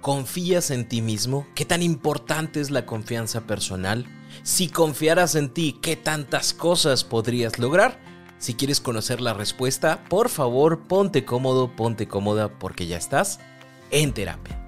¿Confías en ti mismo? ¿Qué tan importante es la confianza personal? Si confiaras en ti, ¿qué tantas cosas podrías lograr? Si quieres conocer la respuesta, por favor ponte cómodo, ponte cómoda porque ya estás en terapia.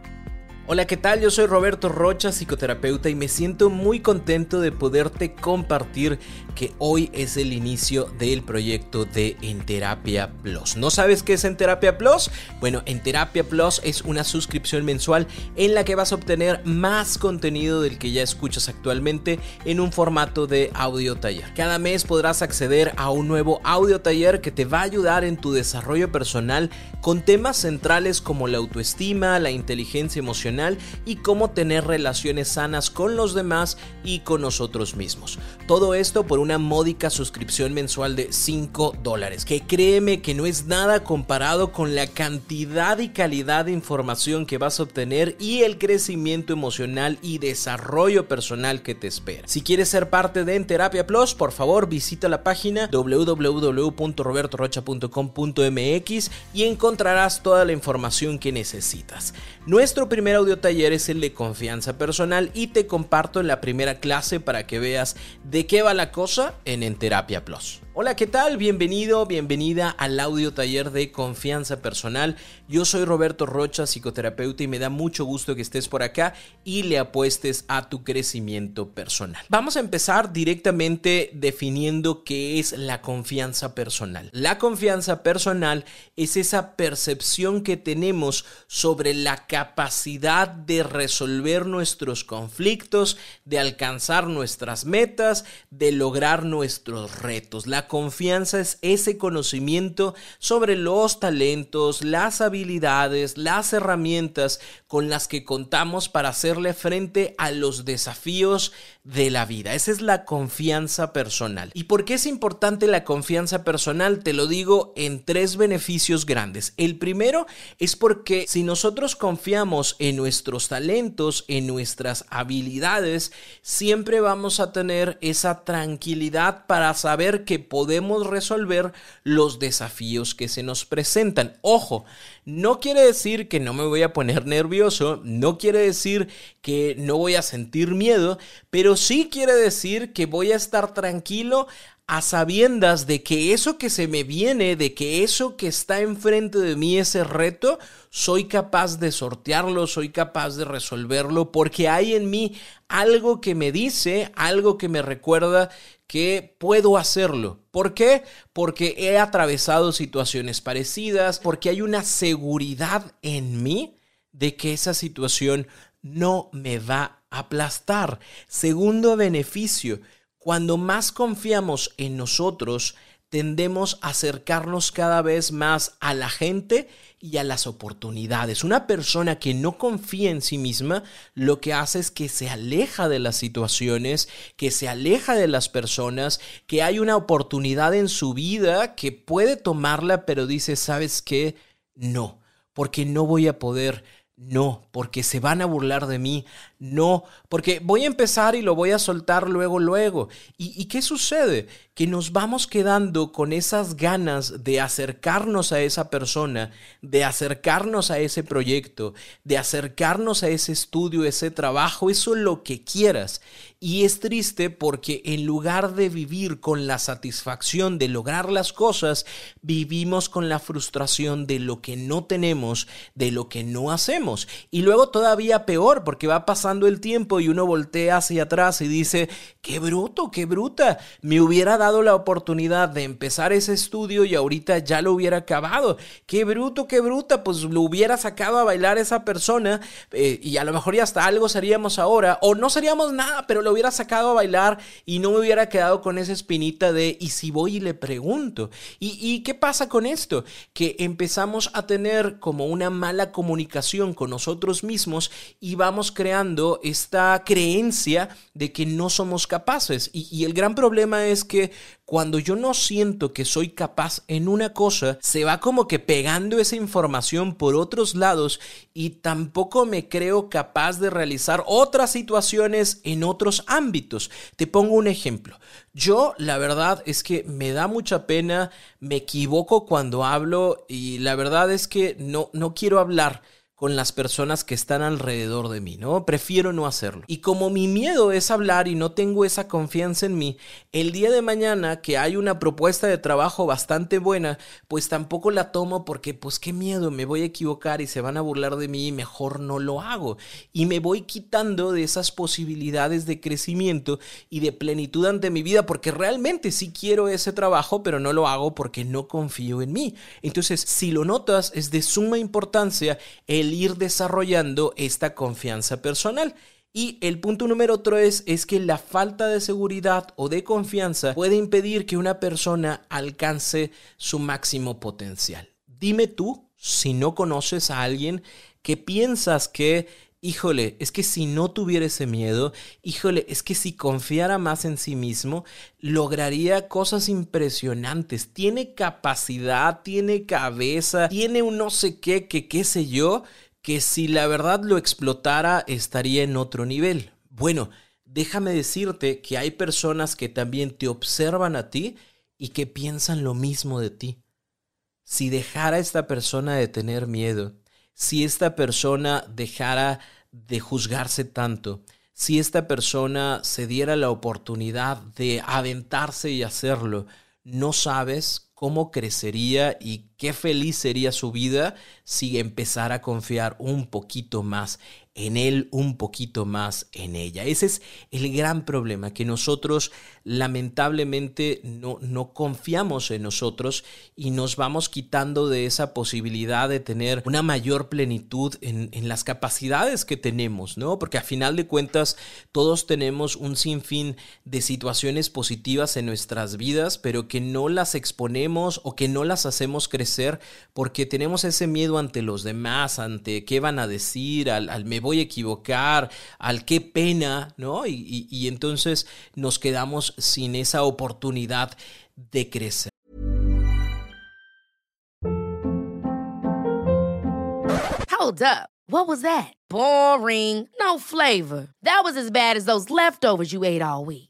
Hola, ¿qué tal? Yo soy Roberto Rocha, psicoterapeuta, y me siento muy contento de poderte compartir que hoy es el inicio del proyecto de En Terapia Plus. ¿No sabes qué es En Terapia Plus? Bueno, En Terapia Plus es una suscripción mensual en la que vas a obtener más contenido del que ya escuchas actualmente en un formato de audio taller. Cada mes podrás acceder a un nuevo audio taller que te va a ayudar en tu desarrollo personal con temas centrales como la autoestima, la inteligencia emocional, y cómo tener relaciones sanas con los demás y con nosotros mismos. Todo esto por una módica suscripción mensual de 5 dólares, que créeme que no es nada comparado con la cantidad y calidad de información que vas a obtener y el crecimiento emocional y desarrollo personal que te espera. Si quieres ser parte de En Terapia Plus, por favor visita la página www.robertorocha.com.mx y encontrarás toda la información que necesitas. Nuestro primer audio taller es el de confianza personal y te comparto la primera clase para que veas de qué va la cosa en Enterapia Plus. Hola, ¿qué tal? Bienvenido, bienvenida al audio taller de confianza personal. Yo soy Roberto Rocha, psicoterapeuta, y me da mucho gusto que estés por acá y le apuestes a tu crecimiento personal. Vamos a empezar directamente definiendo qué es la confianza personal. La confianza personal es esa percepción que tenemos sobre la capacidad de resolver nuestros conflictos, de alcanzar nuestras metas, de lograr nuestros retos. La confianza es ese conocimiento sobre los talentos, las habilidades, las herramientas con las que contamos para hacerle frente a los desafíos de la vida. Esa es la confianza personal. ¿Y por qué es importante la confianza personal? Te lo digo en tres beneficios grandes. El primero es porque si nosotros confiamos en nuestros talentos, en nuestras habilidades, siempre vamos a tener esa tranquilidad para saber que podemos resolver los desafíos que se nos presentan. Ojo, no quiere decir que no me voy a poner nervioso, no quiere decir que no voy a sentir miedo, pero sí quiere decir que voy a estar tranquilo a sabiendas de que eso que se me viene, de que eso que está enfrente de mí, ese reto, soy capaz de sortearlo, soy capaz de resolverlo, porque hay en mí algo que me dice, algo que me recuerda que puedo hacerlo. ¿Por qué? Porque he atravesado situaciones parecidas, porque hay una seguridad en mí de que esa situación no me va a aplastar. Segundo beneficio, cuando más confiamos en nosotros, tendemos a acercarnos cada vez más a la gente y a las oportunidades. Una persona que no confía en sí misma lo que hace es que se aleja de las situaciones, que se aleja de las personas, que hay una oportunidad en su vida que puede tomarla, pero dice, ¿sabes qué? No, porque no voy a poder no, porque se van a burlar de mí. No, porque voy a empezar y lo voy a soltar luego, luego. ¿Y, qué sucede? Que nos vamos quedando con esas ganas de acercarnos a esa persona, de acercarnos a ese proyecto, de acercarnos a ese estudio, ese trabajo, eso lo que quieras. Y es triste porque en lugar de vivir con la satisfacción de lograr las cosas, vivimos con la frustración de lo que no tenemos, de lo que no hacemos. Y luego todavía peor, porque va a pasar el tiempo y uno voltea hacia atrás y dice, qué bruto, qué bruta, me hubiera dado la oportunidad de empezar ese estudio y ahorita ya lo hubiera acabado, qué bruto, qué bruta, pues lo hubiera sacado a bailar esa persona eh, y a lo mejor ya hasta algo seríamos ahora, o no seríamos nada, pero lo hubiera sacado a bailar y no me hubiera quedado con esa espinita de, ¿y si voy y le pregunto? ¿Y, y qué pasa con esto? Que empezamos a tener como una mala comunicación con nosotros mismos y vamos creando esta creencia de que no somos capaces. Y, el gran problema es que cuando yo no siento que soy capaz en una cosa, se va como que pegando esa información por otros lados y tampoco me creo capaz de realizar otras situaciones en otros ámbitos. Te pongo un ejemplo. Yo la verdad es que me da mucha pena, me equivoco cuando hablo y la verdad es que no, no quiero hablar con las personas que están alrededor de mí, ¿no? Prefiero no hacerlo. Y como mi miedo es hablar y no tengo esa confianza en mí, el día de mañana que hay una propuesta de trabajo bastante buena, pues tampoco la tomo porque pues qué miedo, me voy a equivocar y se van a burlar de mí y mejor no lo hago. Y me voy quitando de esas posibilidades de crecimiento y de plenitud ante mi vida porque realmente sí quiero ese trabajo, pero no lo hago porque no confío en mí. Entonces, si lo notas, es de suma importancia el ir desarrollando esta confianza personal. Y el punto número tres es que la falta de seguridad o de confianza puede impedir que una persona alcance su máximo potencial. Dime tú, si no conoces a alguien que piensas que híjole, es que si no tuviera ese miedo, híjole, es que si confiara más en sí mismo, lograría cosas impresionantes. Tiene capacidad, tiene cabeza, tiene un no sé qué, que qué sé yo, que si la verdad lo explotara estaría en otro nivel. Bueno, déjame decirte que hay personas que también te observan a ti y que piensan lo mismo de ti. Si dejara esta persona de tener miedo, si esta persona dejara de juzgarse tanto, si esta persona se diera la oportunidad de aventarse y hacerlo, no sabes cómo crecería y qué feliz sería su vida si empezara a confiar un poquito más en él, un poquito más en ella. Ese es el gran problema, que nosotros lamentablemente no, no confiamos en nosotros y nos vamos quitando de esa posibilidad de tener una mayor plenitud en, en las capacidades que tenemos, ¿no? Porque a final de cuentas todos tenemos un sinfín de situaciones positivas en nuestras vidas, pero que no las exponemos o que no las hacemos crecer porque tenemos ese miedo ante los demás, ante qué van a decir, al, me voy equivocar, al qué pena, ¿no? Y entonces nos quedamos sin esa oportunidad de crecer. Hold up. What was that? Boring. No flavor. That was as bad as those leftovers you ate all week.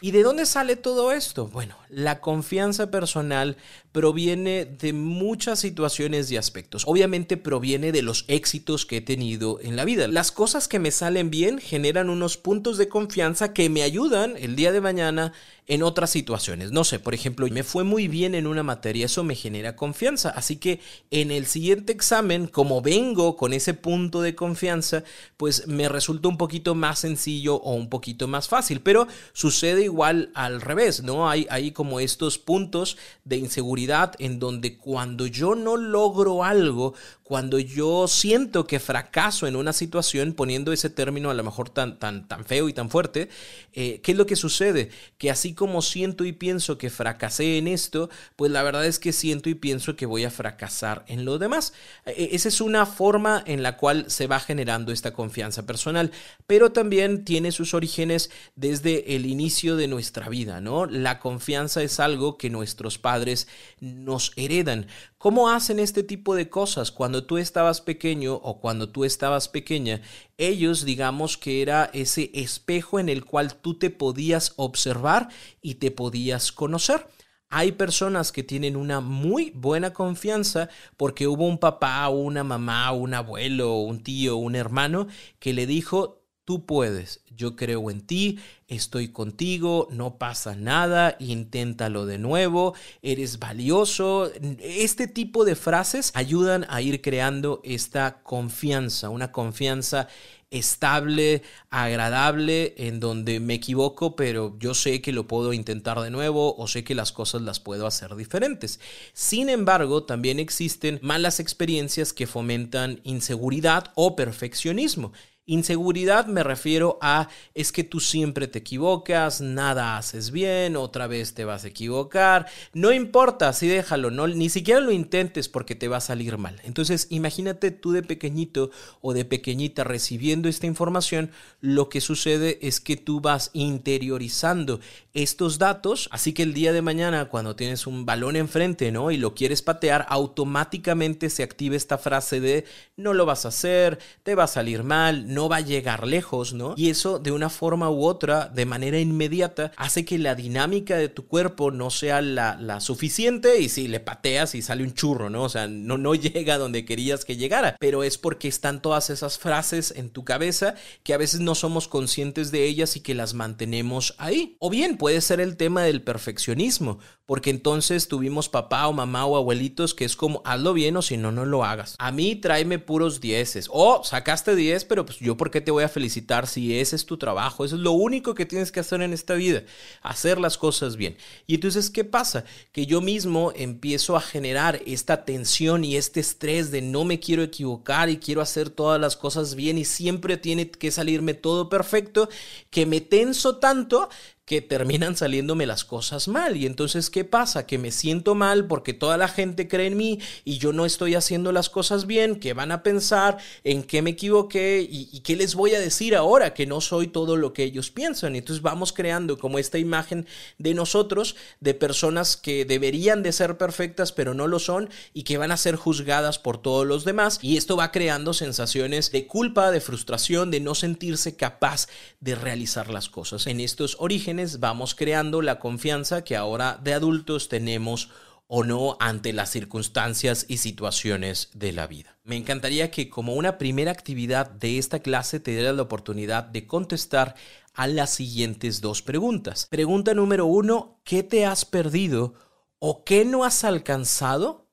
¿Y de dónde sale todo esto? Bueno, la confianza personal proviene de muchas situaciones y aspectos. Obviamente proviene de los éxitos que he tenido en la vida. Las cosas que me salen bien generan unos puntos de confianza que me ayudan el día de mañana en otras situaciones. No sé, por ejemplo, me fue muy bien en una materia, eso me genera confianza. Así que en el siguiente examen, como vengo con ese punto de confianza, pues me resulta un poquito más sencillo o un poquito más fácil. Pero sucede igual al revés, ¿no? Hay, hay como estos puntos de inseguridad en donde cuando yo no logro algo, cuando yo siento que fracaso en una situación, poniendo ese término a lo mejor tan, tan, tan feo y tan fuerte, eh, ¿qué es lo que sucede? Que así como siento y pienso que fracasé en esto, pues la verdad es que siento y pienso que voy a fracasar en lo demás. E, esa es una forma en la cual se va generando esta confianza personal, pero también tiene sus orígenes desde el inicio de nuestra vida, ¿no? La confianza es algo que nuestros padres nos heredan. ¿Cómo hacen este tipo de cosas? Cuando tú estabas pequeño o cuando tú estabas pequeña, ellos digamos que era ese espejo en el cual tú te podías observar y te podías conocer. Hay personas que tienen una muy buena confianza porque hubo un papá, una mamá, un abuelo, un tío, un hermano que le dijo, Tú puedes, yo creo en ti, estoy contigo, no pasa nada, inténtalo de nuevo, eres valioso. Este tipo de frases ayudan a ir creando esta confianza, una confianza estable, agradable, en donde me equivoco, pero yo sé que lo puedo intentar de nuevo o sé que las cosas las puedo hacer diferentes. Sin embargo, también existen malas experiencias que fomentan inseguridad o perfeccionismo. Inseguridad me refiero a es que tú siempre te equivocas, nada haces bien, otra vez te vas a equivocar, no importa, así déjalo, no, ni siquiera lo intentes porque te va a salir mal. Entonces, imagínate tú de pequeñito o de pequeñita recibiendo esta información, lo que sucede es que tú vas interiorizando estos datos, así que el día de mañana cuando tienes un balón enfrente, ¿no? y lo quieres patear, automáticamente se activa esta frase de no lo vas a hacer, te va a salir mal, no va a llegar lejos, ¿no? Y eso de una forma u otra, de manera inmediata, hace que la dinámica de tu cuerpo no sea la, la suficiente y si le pateas y sale un churro, ¿no? O sea, no, no llega donde querías que llegara, pero es porque están todas esas frases en tu cabeza que a veces no somos conscientes de ellas y que las mantenemos ahí. O bien puede ser el tema del perfeccionismo, porque entonces tuvimos papá o mamá o abuelitos que es como hazlo bien o si no, no lo hagas. A mí tráeme puros dieces. O sacaste 10, pero pues yo por qué te voy a felicitar si ese es tu trabajo. Eso es lo único que tienes que hacer en esta vida, hacer las cosas bien. Y entonces, ¿qué pasa? Que yo mismo empiezo a generar esta tensión y este estrés de no me quiero equivocar y quiero hacer todas las cosas bien y siempre tiene que salirme todo perfecto, que me tenso tanto que terminan saliéndome las cosas mal. Y entonces, ¿qué pasa? Que me siento mal porque toda la gente cree en mí y yo no estoy haciendo las cosas bien, que van a pensar en qué me equivoqué y, qué les voy a decir ahora que no soy todo lo que ellos piensan. Y entonces vamos creando como esta imagen de nosotros, de personas que deberían de ser perfectas pero no lo son y que van a ser juzgadas por todos los demás. Y esto va creando sensaciones de culpa, de frustración, de no sentirse capaz de realizar las cosas. En estos orígenes, vamos creando la confianza que ahora de adultos tenemos o no ante las circunstancias y situaciones de la vida. Me encantaría que como una primera actividad de esta clase te dieras la oportunidad de contestar a las siguientes dos preguntas. Pregunta número uno, ¿qué te has perdido o qué no has alcanzado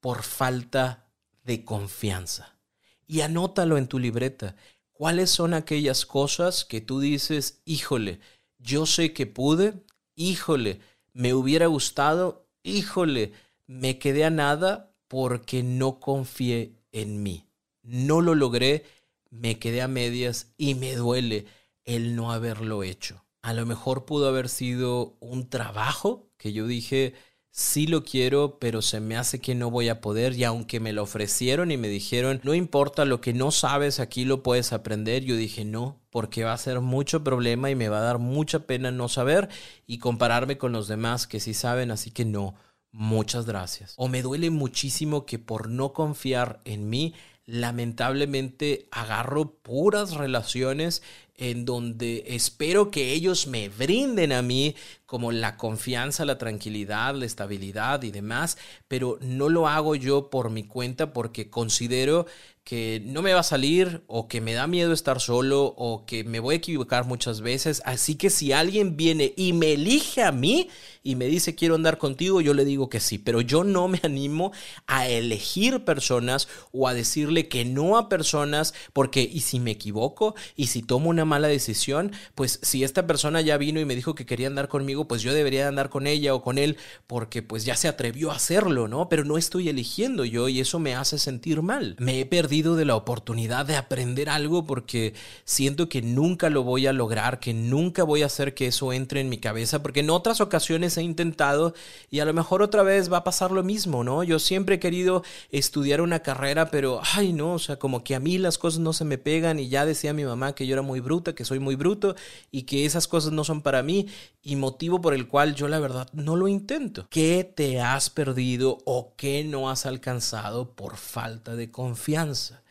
por falta de confianza? Y anótalo en tu libreta. ¿Cuáles son aquellas cosas que tú dices, híjole, yo sé que pude, híjole, me hubiera gustado, híjole, me quedé a nada porque no confié en mí. No lo logré, me quedé a medias y me duele el no haberlo hecho. A lo mejor pudo haber sido un trabajo que yo dije, sí lo quiero, pero se me hace que no voy a poder y aunque me lo ofrecieron y me dijeron, no importa lo que no sabes, aquí lo puedes aprender, yo dije, no, porque va a ser mucho problema y me va a dar mucha pena no saber y compararme con los demás que sí saben, así que no. Muchas gracias. O me duele muchísimo que por no confiar en mí, lamentablemente agarro puras relaciones en donde espero que ellos me brinden a mí como la confianza, la tranquilidad, la estabilidad y demás, pero no lo hago yo por mi cuenta porque considero que no me va a salir o que me da miedo estar solo o que me voy a equivocar muchas veces. Así que si alguien viene y me elige a mí y me dice quiero andar contigo, yo le digo que sí, pero yo no me animo a elegir personas o a decirle que no a personas porque y si me equivoco y si tomo una mala decisión, pues si esta persona ya vino y me dijo que quería andar conmigo, pues yo debería andar con ella o con él porque pues ya se atrevió a hacerlo, ¿no? Pero no estoy eligiendo yo y eso me hace sentir mal. Me he perdido de la oportunidad de aprender algo porque siento que nunca lo voy a lograr, que nunca voy a hacer que eso entre en mi cabeza, porque en otras ocasiones he intentado y a lo mejor otra vez va a pasar lo mismo, ¿no? Yo siempre he querido estudiar una carrera, pero, ay, no, o sea, como que a mí las cosas no se me pegan y ya decía mi mamá que yo era muy bruta, que soy muy bruto y que esas cosas no son para mí y motivo por el cual yo la verdad no lo intento. ¿Qué te has perdido o qué no has alcanzado por falta de confianza?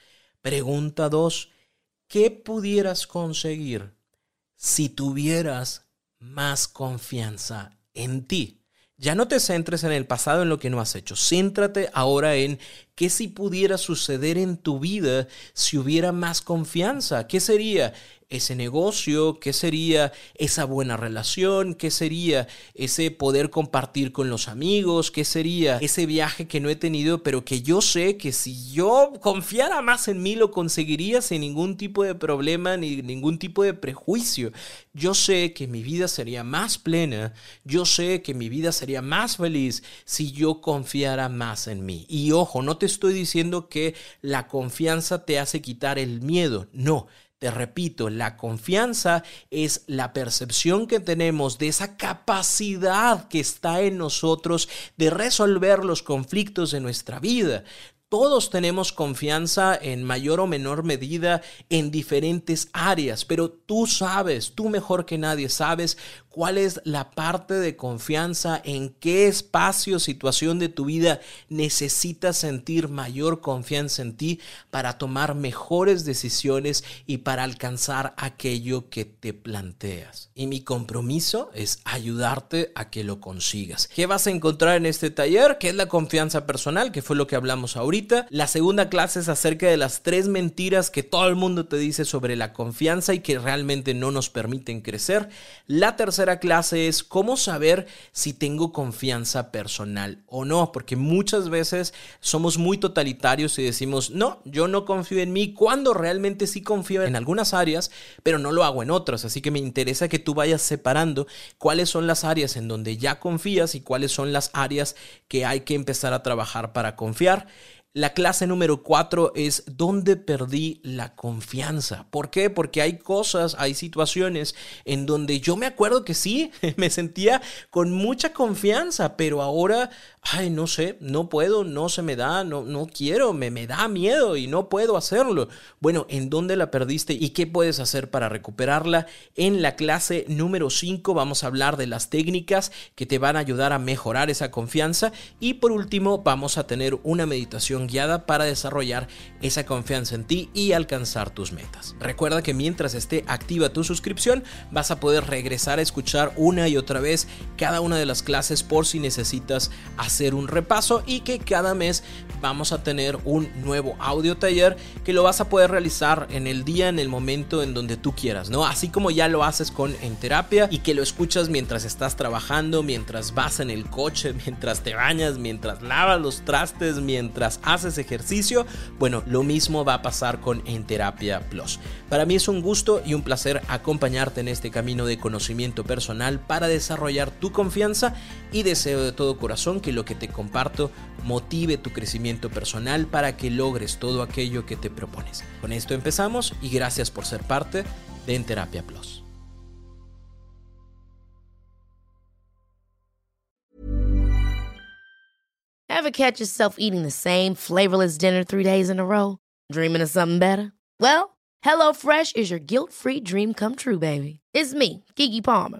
Pregunta 2. ¿Qué pudieras conseguir si tuvieras más confianza en ti? Ya no te centres en el pasado, en lo que no has hecho. Céntrate ahora en qué si pudiera suceder en tu vida si hubiera más confianza. ¿Qué sería? Ese negocio, qué sería esa buena relación, qué sería ese poder compartir con los amigos, qué sería ese viaje que no he tenido, pero que yo sé que si yo confiara más en mí lo conseguiría sin ningún tipo de problema ni ningún tipo de prejuicio. Yo sé que mi vida sería más plena, yo sé que mi vida sería más feliz si yo confiara más en mí. Y ojo, no te estoy diciendo que la confianza te hace quitar el miedo, no te repito, la confianza es la percepción que tenemos de esa capacidad que está en nosotros de resolver los conflictos de nuestra vida. Todos tenemos confianza en mayor o menor medida en diferentes áreas, pero tú sabes, tú mejor que nadie sabes cuál es la parte de confianza, en qué espacio, situación de tu vida necesitas sentir mayor confianza en ti para tomar mejores decisiones y para alcanzar aquello que te planteas. Y mi compromiso es ayudarte a que lo consigas. ¿Qué vas a encontrar en este taller? ¿Qué es la confianza personal? Que fue lo que hablamos ahorita. La segunda clase es acerca de las tres mentiras que todo el mundo te dice sobre la confianza y que realmente no nos permiten crecer. La tercera clase es cómo saber si tengo confianza personal o no, porque muchas veces somos muy totalitarios y decimos, no, yo no confío en mí, cuando realmente sí confío en algunas áreas, pero no lo hago en otras. Así que me interesa que tú vayas separando cuáles son las áreas en donde ya confías y cuáles son las áreas que hay que empezar a trabajar para confiar. La clase número cuatro es ¿dónde perdí la confianza? ¿Por qué? Porque hay cosas, hay situaciones en donde yo me acuerdo que sí, me sentía con mucha confianza, pero ahora, ay, no sé, no puedo, no se me da, no, no quiero, me, me da miedo y no puedo hacerlo. Bueno, ¿en dónde la perdiste y qué puedes hacer para recuperarla? En la clase número 5 vamos a hablar de las técnicas que te van a ayudar a mejorar esa confianza y por último vamos a tener una meditación guiada para desarrollar esa confianza en ti y alcanzar tus metas. Recuerda que mientras esté activa tu suscripción vas a poder regresar a escuchar una y otra vez cada una de las clases por si necesitas hacer un repaso y que cada mes vamos a tener un nuevo audio taller que lo vas a poder realizar en el día, en el momento, en donde tú quieras, ¿no? Así como ya lo haces con En Terapia y que lo escuchas mientras estás trabajando, mientras vas en el coche, mientras te bañas, mientras lavas los trastes, mientras haces ejercicio, bueno, lo mismo va a pasar con En Terapia Plus. Para mí es un gusto y un placer acompañarte en este camino de conocimiento personal para desarrollar tu confianza y deseo de todo corazón que lo que te comparto motive tu crecimiento personal para que logres todo aquello que te propones. Con esto empezamos y gracias por ser parte de En Terapia Plus. Ever catch yourself eating the same flavorless dinner three days in a row? Dreaming of something better? Well, HelloFresh is your guilt-free dream come true, baby. It's me, Kiki Palmer.